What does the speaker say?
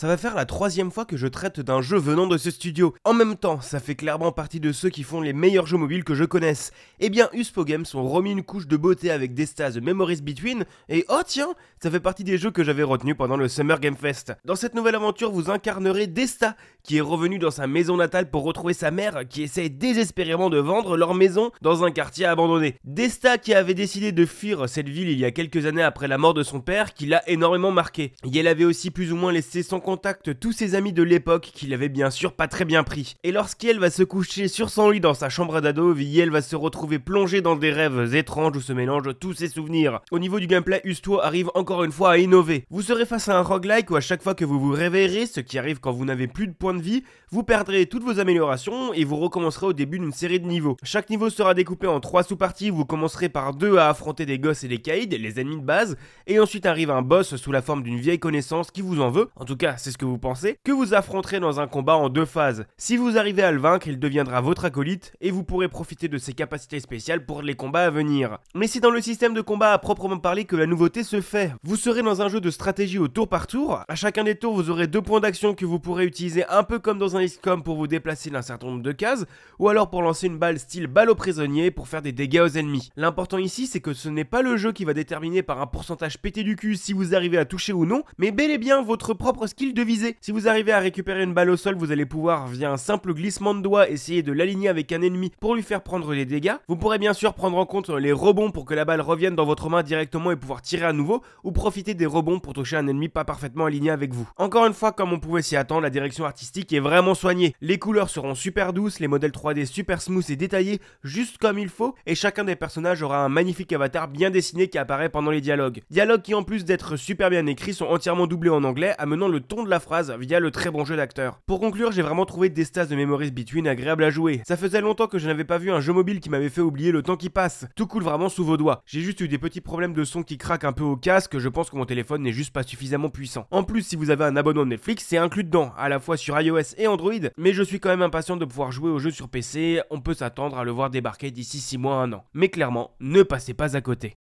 Ça va faire la troisième fois que je traite d'un jeu venant de ce studio. En même temps, ça fait clairement partie de ceux qui font les meilleurs jeux mobiles que je connaisse. Eh bien, Uspo Games ont remis une couche de beauté avec des de Memories Between, et oh tiens, ça fait partie des jeux que j'avais retenus pendant le Summer Game Fest. Dans cette nouvelle aventure, vous incarnerez Desta, qui est revenu dans sa maison natale pour retrouver sa mère, qui essaie désespérément de vendre leur maison dans un quartier abandonné. Desta qui avait décidé de fuir cette ville il y a quelques années après la mort de son père, qui l'a énormément marqué. Et elle avait aussi plus ou moins laissé sans contact tous ses amis de l'époque, qui l'avaient bien sûr pas très bien pris. Et lorsqu'elle va se coucher sur son lit dans sa chambre d'ado, Vielle va se retrouver plongée dans des rêves étranges où se mélangent tous ses souvenirs. Au niveau du gameplay, Usto arrive encore une fois à innover. Vous serez face à un roguelike où à chaque fois que vous vous réveillerez, ce qui arrive quand vous n'avez plus de points de vie, vous perdrez toutes vos améliorations et vous recommencerez au début d'une série de niveaux. Chaque niveau sera découpé en trois sous-parties, vous commencerez par deux à affronter des gosses et des caïds, les ennemis de base, et ensuite arrive un boss sous la forme d'une vieille connaissance qui vous en veut, en tout cas c'est ce que vous pensez, que vous affronterez dans un combat en deux phases. Si vous arrivez à le vaincre, il deviendra votre acolyte et vous pourrez profiter de ses capacités spéciales pour les combats à venir. Mais c'est dans le système de combat à proprement parler que la nouveauté se fait. Vous serez dans un jeu de stratégie au tour par tour. À chacun des tours, vous aurez deux points d'action que vous pourrez utiliser un peu comme dans un XCOM pour vous déplacer d'un certain nombre de cases, ou alors pour lancer une balle style balle aux prisonniers pour faire des dégâts aux ennemis. L'important ici, c'est que ce n'est pas le jeu qui va déterminer par un pourcentage pété du cul si vous arrivez à toucher ou non, mais bel et bien votre propre skill de visée. Si vous arrivez à récupérer une balle au sol, vous allez pouvoir, via un simple glissement de doigt, essayer de l'aligner avec un ennemi pour lui faire prendre des dégâts. Vous pourrez bien sûr prendre en compte les rebonds pour que la balle revienne dans votre main directement et pouvoir tirer à nouveau, ou profiter des rebonds pour toucher un ennemi pas parfaitement aligné avec vous. Encore une fois, comme on pouvait s'y attendre, la direction artistique est vraiment soignée. Les couleurs seront super douces, les modèles 3D super smooth et détaillés, juste comme il faut, et chacun des personnages aura un magnifique avatar bien dessiné qui apparaît pendant les dialogues. Dialogues qui en plus d'être super bien écrits sont entièrement doublés en anglais, amenant le ton de la phrase via le très bon jeu d'acteur. Pour conclure, j'ai vraiment trouvé Destas de Memories Between agréable à jouer. Ça faisait longtemps que je n'avais pas vu un jeu mobile qui m'avait fait oublier le temps qui passe. Tout coule vraiment sous vos doigts. J'ai juste eu des petits problèmes de son qui craquent un peu au casque, je pense que mon téléphone n'est juste pas suffisamment puissant. En plus, si vous avez un abonnement Netflix, c'est inclus dedans, à la fois sur iOS et Android, mais je suis quand même impatient de pouvoir jouer au jeu sur PC, on peut s'attendre à le voir débarquer d'ici 6 mois, 1 an. Mais clairement, ne passez pas à côté.